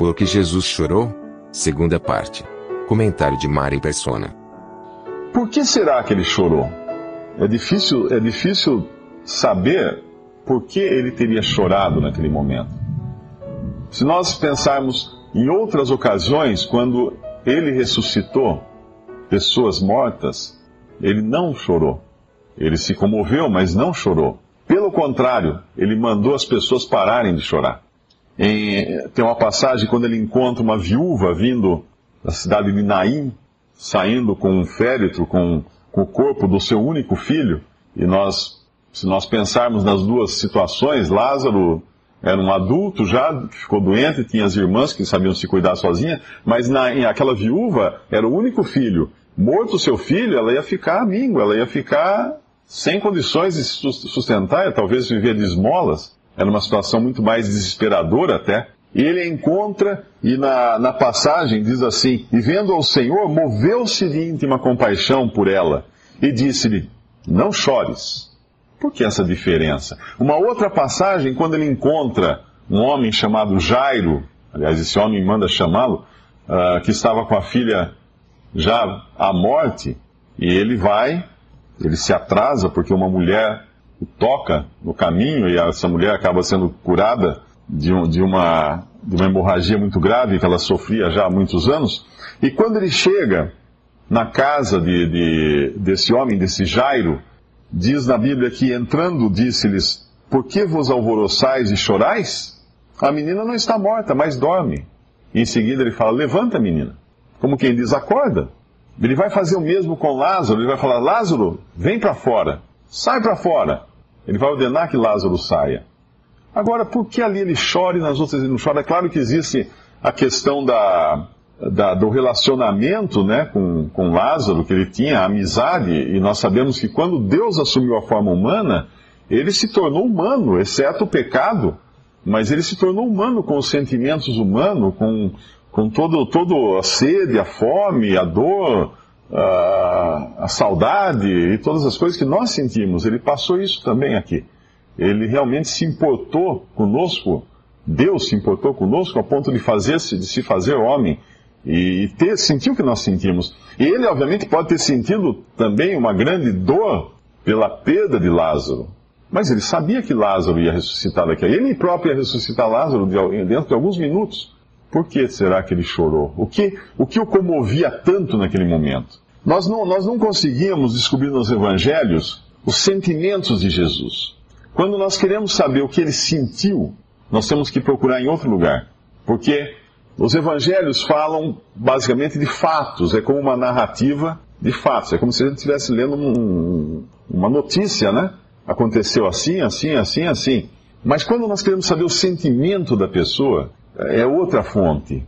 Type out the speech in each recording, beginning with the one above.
Por que Jesus chorou? Segunda parte. Comentário de Mari Persona. Por que será que ele chorou? É difícil, é difícil saber por que ele teria chorado naquele momento. Se nós pensarmos em outras ocasiões, quando ele ressuscitou pessoas mortas, ele não chorou. Ele se comoveu, mas não chorou. Pelo contrário, ele mandou as pessoas pararem de chorar. Em, tem uma passagem quando ele encontra uma viúva vindo da cidade de Naim, saindo com um féretro, com, com o corpo do seu único filho, e nós, se nós pensarmos nas duas situações, Lázaro era um adulto já, ficou doente, tinha as irmãs que sabiam se cuidar sozinha, mas na, em aquela viúva era o único filho. Morto o seu filho, ela ia ficar amigo, ela ia ficar sem condições de se sustentar, talvez viver de esmolas. Era uma situação muito mais desesperadora até. E ele encontra, e na, na passagem diz assim: E vendo ao Senhor, moveu-se de íntima compaixão por ela, e disse-lhe: Não chores. Por que essa diferença? Uma outra passagem, quando ele encontra um homem chamado Jairo, aliás, esse homem manda chamá-lo, uh, que estava com a filha já à morte, e ele vai, ele se atrasa porque uma mulher toca no caminho e essa mulher acaba sendo curada de, um, de, uma, de uma hemorragia muito grave que ela sofria já há muitos anos. E quando ele chega na casa de, de, desse homem, desse Jairo, Diz na Bíblia que entrando disse-lhes: Por que vos alvoroçais e chorais? A menina não está morta, mas dorme. E em seguida ele fala: Levanta, menina. Como quem diz: Acorda. Ele vai fazer o mesmo com Lázaro. Ele vai falar: Lázaro, vem para fora. Sai para fora. Ele vai ordenar que Lázaro saia. Agora, por que ali ele chora e nas outras ele não chora? É claro que existe a questão da, da, do relacionamento né, com, com Lázaro, que ele tinha, a amizade, e nós sabemos que quando Deus assumiu a forma humana, ele se tornou humano, exceto o pecado, mas ele se tornou humano com os sentimentos humanos, com, com todo, todo a sede, a fome, a dor, a, saudade e todas as coisas que nós sentimos. Ele passou isso também aqui. Ele realmente se importou conosco, Deus se importou conosco a ponto de fazer-se, de se fazer homem e ter, sentir o que nós sentimos. E ele, obviamente, pode ter sentido também uma grande dor pela perda de Lázaro. Mas ele sabia que Lázaro ia ressuscitar daqui Ele próprio ia ressuscitar Lázaro dentro de alguns minutos. Por que será que ele chorou? O que o, que o comovia tanto naquele momento? Nós não, nós não conseguimos descobrir nos evangelhos os sentimentos de Jesus. Quando nós queremos saber o que ele sentiu, nós temos que procurar em outro lugar. Porque os evangelhos falam basicamente de fatos, é como uma narrativa de fatos, é como se a gente estivesse lendo um, uma notícia, né? Aconteceu assim, assim, assim, assim. Mas quando nós queremos saber o sentimento da pessoa, é outra fonte.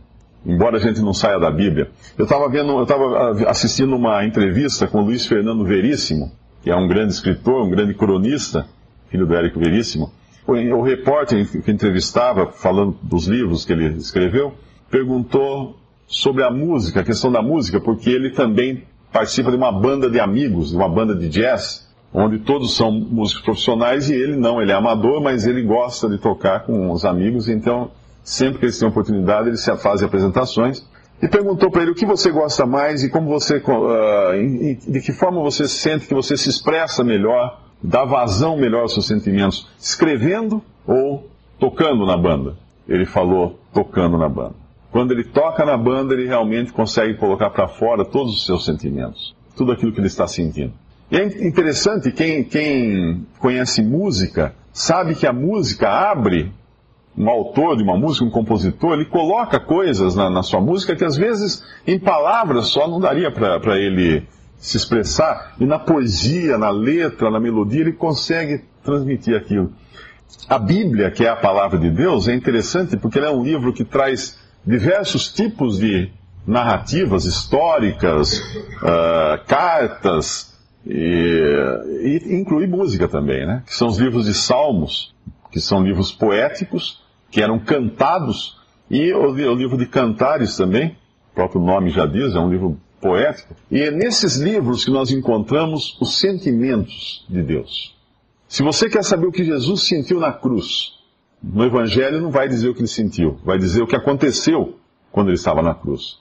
Embora a gente não saia da Bíblia. Eu estava vendo, eu estava assistindo uma entrevista com Luiz Fernando Veríssimo, que é um grande escritor, um grande cronista, filho do Érico Veríssimo. O repórter que entrevistava, falando dos livros que ele escreveu, perguntou sobre a música, a questão da música, porque ele também participa de uma banda de amigos, de uma banda de jazz, onde todos são músicos profissionais e ele não, ele é amador, mas ele gosta de tocar com os amigos, então sempre que eles têm oportunidade eles fazem apresentações. E perguntou para ele o que você gosta mais e como você, uh, de que forma você sente que você se expressa melhor, dá vazão melhor aos seus sentimentos, escrevendo ou tocando na banda. Ele falou tocando na banda. Quando ele toca na banda, ele realmente consegue colocar para fora todos os seus sentimentos, tudo aquilo que ele está sentindo. E é interessante, quem, quem conhece música, sabe que a música abre um autor de uma música, um compositor, ele coloca coisas na, na, sua música que às vezes em palavras só não daria para ele se expressar, e na poesia, na letra, na melodia, ele consegue transmitir aquilo. a Bíblia, que é a palavra de Deus, é interessante porque ela é um livro que traz diversos tipos de narrativas históricas, uh, cartas, e, e inclui música também, né? Que são os livros de Salmos, que são livros poéticos, que eram cantados, e o, o livro de Cantares também, o próprio nome já diz, é um livro poético. E é nesses livros que nós encontramos os sentimentos de Deus. Se você quer saber o que Jesus sentiu na cruz, no Evangelho não vai dizer o que ele sentiu, vai dizer o que aconteceu quando ele estava na cruz.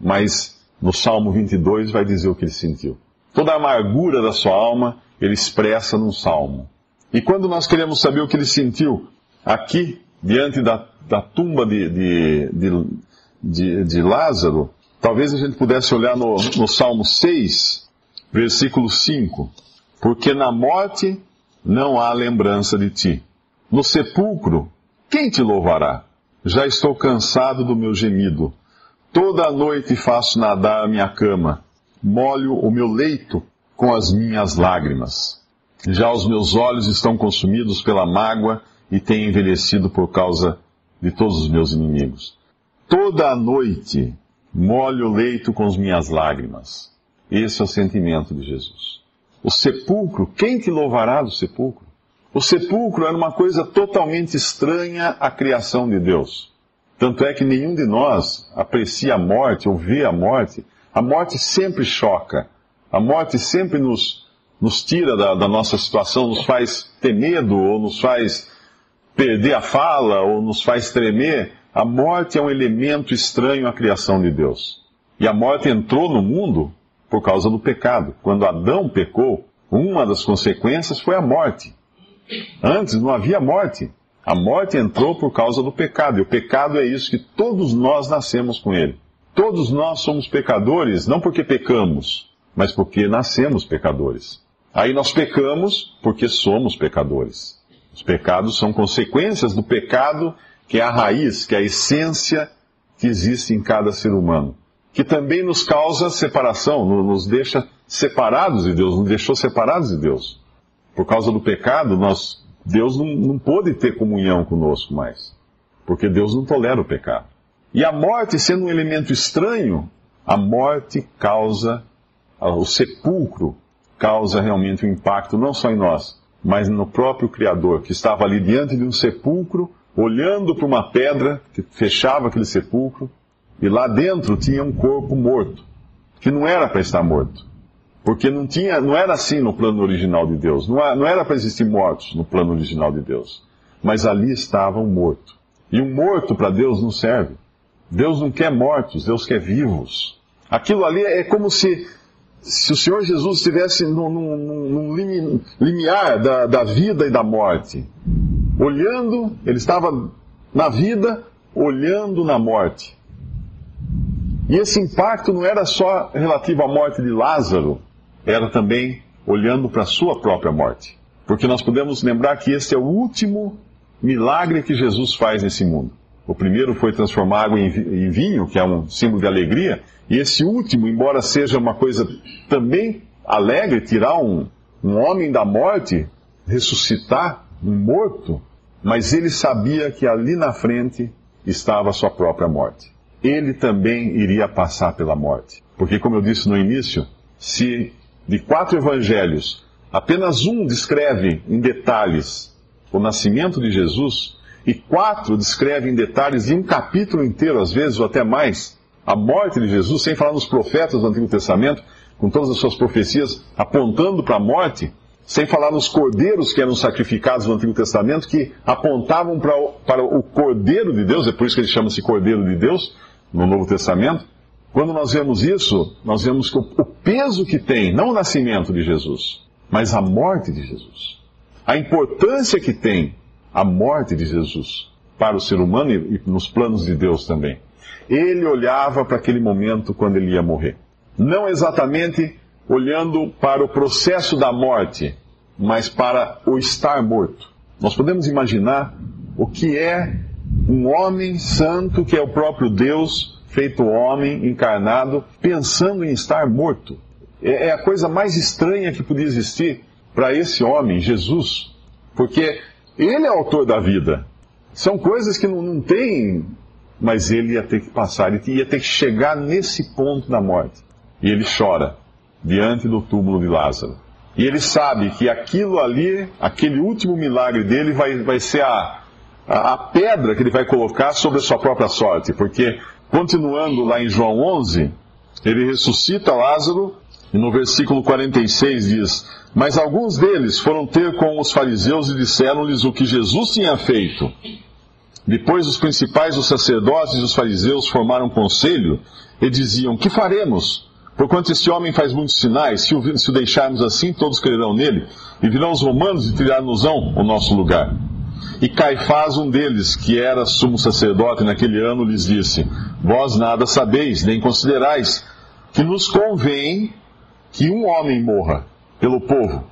Mas no Salmo 22 vai dizer o que ele sentiu. Toda a amargura da sua alma ele expressa num salmo. E quando nós queremos saber o que ele sentiu aqui, diante da, da tumba de, de, de, de, de Lázaro, talvez a gente pudesse olhar no, no Salmo 6, versículo 5. Porque na morte não há lembrança de ti. No sepulcro, quem te louvará? Já estou cansado do meu gemido. Toda a noite faço nadar a minha cama molho o meu leito com as minhas lágrimas. Já os meus olhos estão consumidos pela mágoa e têm envelhecido por causa de todos os meus inimigos. Toda a noite molho o leito com as minhas lágrimas. Esse é o sentimento de Jesus. O sepulcro, quem te louvará do sepulcro? O sepulcro era uma coisa totalmente estranha à criação de Deus. Tanto é que nenhum de nós aprecia a morte ou vê a morte a morte sempre choca. A morte sempre nos, nos tira da, da nossa situação, nos faz ter medo, ou nos faz perder a fala, ou nos faz tremer. A morte é um elemento estranho à criação de Deus. E a morte entrou no mundo por causa do pecado. Quando Adão pecou, uma das consequências foi a morte. Antes não havia morte. A morte entrou por causa do pecado. E o pecado é isso que todos nós nascemos com ele. Todos nós somos pecadores, não porque pecamos, mas porque nascemos pecadores. Aí nós pecamos porque somos pecadores. Os pecados são consequências do pecado, que é a raiz, que é a essência que existe em cada ser humano. Que também nos causa separação, nos deixa separados de Deus, nos deixou separados de Deus. Por causa do pecado, nós, Deus não, não pôde ter comunhão conosco mais. Porque Deus não tolera o pecado. E a morte, sendo um elemento estranho, a morte causa, o sepulcro causa realmente um impacto não só em nós, mas no próprio Criador, que estava ali diante de um sepulcro, olhando para uma pedra que fechava aquele sepulcro, e lá dentro tinha um corpo morto, que não era para estar morto. Porque não, tinha, não era assim no plano original de Deus. Não, era para existir mortos no plano original de Deus. Mas ali estava um morto. E um morto para Deus não serve. Deus não quer mortos, Deus quer vivos. Aquilo ali é como se, se o Senhor Jesus estivesse num, num, num limiar da, da vida e da morte. Olhando, ele estava na vida, olhando na morte. E esse impacto não era só relativo à morte de Lázaro, era também olhando para a sua própria morte. Porque nós podemos lembrar que esse é o último milagre que Jesus faz nesse mundo. O primeiro foi transformar água em vinho, que é um símbolo de alegria, e esse último, embora seja uma coisa também alegre, tirar um, um homem da morte, ressuscitar um morto, mas ele sabia que ali na frente estava a sua própria morte. Ele também iria passar pela morte. Porque, como eu disse no início, se de quatro evangelhos apenas um descreve em detalhes o nascimento de Jesus, e quatro descrevem em detalhes, em um capítulo inteiro, às vezes, ou até mais, a morte de Jesus, sem falar nos profetas do Antigo Testamento, com todas as suas profecias apontando para a morte, sem falar nos cordeiros que eram sacrificados no Antigo Testamento, que apontavam para o, para o Cordeiro de Deus, é por isso que ele chama-se Cordeiro de Deus no Novo Testamento. Quando nós vemos isso, nós vemos que o, o peso que tem, não o nascimento de Jesus, mas a morte de Jesus, a importância que tem a morte de Jesus para o ser humano e, nos planos de Deus também. Ele olhava para aquele momento quando ele ia morrer. Não exatamente olhando para o processo da morte, mas para o estar morto. Nós podemos imaginar o que é um homem santo, que é o próprio Deus, feito homem, encarnado, pensando em estar morto. É, é a coisa mais estranha que podia existir para esse homem, Jesus, porque Ele é autor da vida. São coisas que não, não tem, mas ele ia ter que passar, ele ia ter que chegar nesse ponto da morte. E ele chora diante do túmulo de Lázaro. E ele sabe que aquilo ali, aquele último milagre dele, vai, vai ser a, a, a pedra que ele vai colocar sobre a sua própria sorte. Porque, continuando lá em João 11, ele ressuscita Lázaro, e no versículo 46 diz: Mas alguns deles foram ter com os fariseus e disseram-lhes o que Jesus tinha feito. Depois os principais, os sacerdotes e os fariseus formaram um conselho e diziam: Que faremos? Porquanto este homem faz muitos sinais, se o, se o deixarmos assim, todos crerão nele, e virão os romanos e tirar-nos-ão o nosso lugar. E Caifás, um deles, que era sumo sacerdote naquele ano, lhes disse: Vós nada sabeis, nem considerais, que nos convém que um homem morra pelo povo,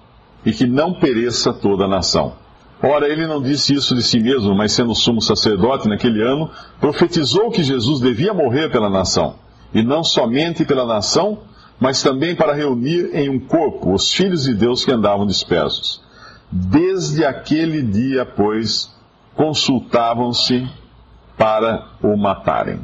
e que não pereça toda a nação. Ora, ele não disse isso de si mesmo, mas sendo sumo sacerdote naquele ano, profetizou que Jesus devia morrer pela nação e não somente pela nação, mas também para reunir em um corpo os filhos de Deus que andavam dispersos. Desde aquele dia, pois, consultavam-se para o matarem.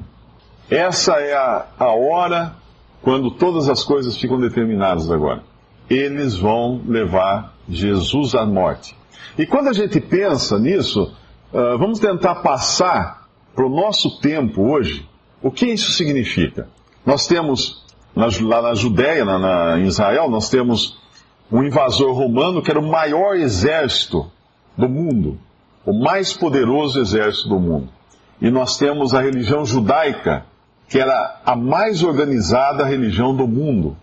Essa é a, a hora quando todas as coisas ficam determinadas agora. Eles vão levar Jesus à morte. E quando a gente pensa nisso, uh, vamos tentar passar para o nosso tempo hoje o que isso significa. Nós temos, lá na Judéia, na, na, em Israel, nós temos um invasor romano que era o maior exército do mundo, o mais poderoso exército do mundo. E nós temos a religião judaica, que era a mais organizada religião do mundo.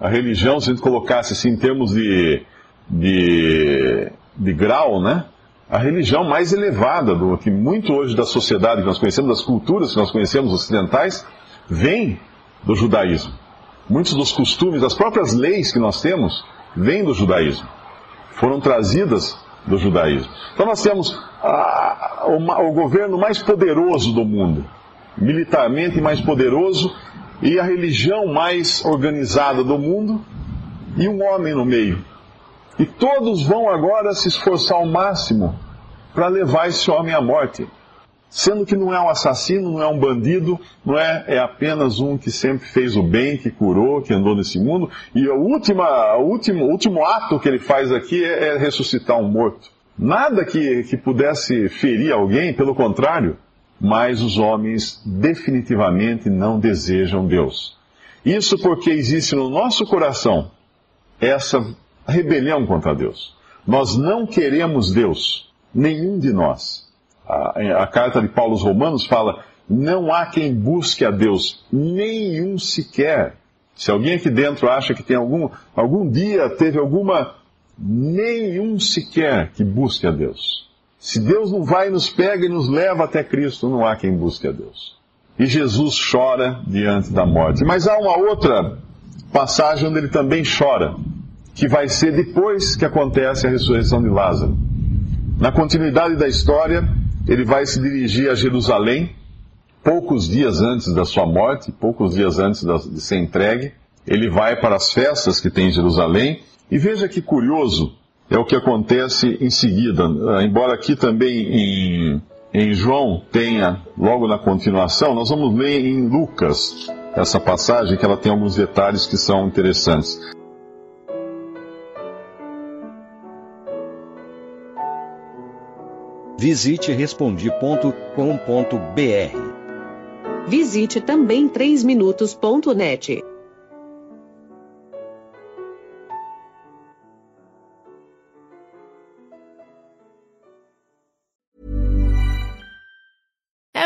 A religião, se a gente colocasse assim em termos de, de, de grau, né? A religião mais elevada, do que muito hoje da sociedade que nós conhecemos, das culturas que nós conhecemos ocidentais, vem do judaísmo. Muitos dos costumes, das próprias leis que nós temos, vêm do judaísmo. Foram trazidas do judaísmo. Então nós temos a, o, o governo mais poderoso do mundo, militarmente mais poderoso, e a religião mais organizada do mundo, e um homem no meio. E todos vão agora se esforçar ao máximo para levar esse homem à morte sendo que não é um assassino, não é um bandido, não é, é apenas um que sempre fez o bem, que curou, que andou nesse mundo, e a última, o último, último ato que ele faz aqui é, é ressuscitar um morto. Nada que, que pudesse ferir alguém, pelo contrário, mas os homens definitivamente não desejam Deus. Isso porque existe no nosso coração essa rebelião contra Deus. Nós não queremos Deus, nenhum de nós a, a carta de Paulo aos Romanos fala: não há quem busque a Deus, nenhum sequer. Se alguém aqui dentro acha que tem algum, algum dia teve alguma, nenhum sequer que busque a Deus. Se Deus não vai nos pega e nos leva até Cristo, não há quem busque a Deus. E Jesus chora diante da morte. Mas há uma outra passagem onde ele também chora, que vai ser depois que acontece a ressurreição de Lázaro. Na continuidade da história, ele vai se dirigir a Jerusalém, poucos dias antes da sua morte, poucos dias antes de ser entregue. Ele vai para as festas que tem em Jerusalém. E veja que curioso é o que acontece em seguida. Ah, embora aqui também em, em João tenha, logo na continuação, nós vamos ler em Lucas essa passagem, que ela tem alguns detalhes que são interessantes. Visite respondi.com.br. Visite também 3minutos.net.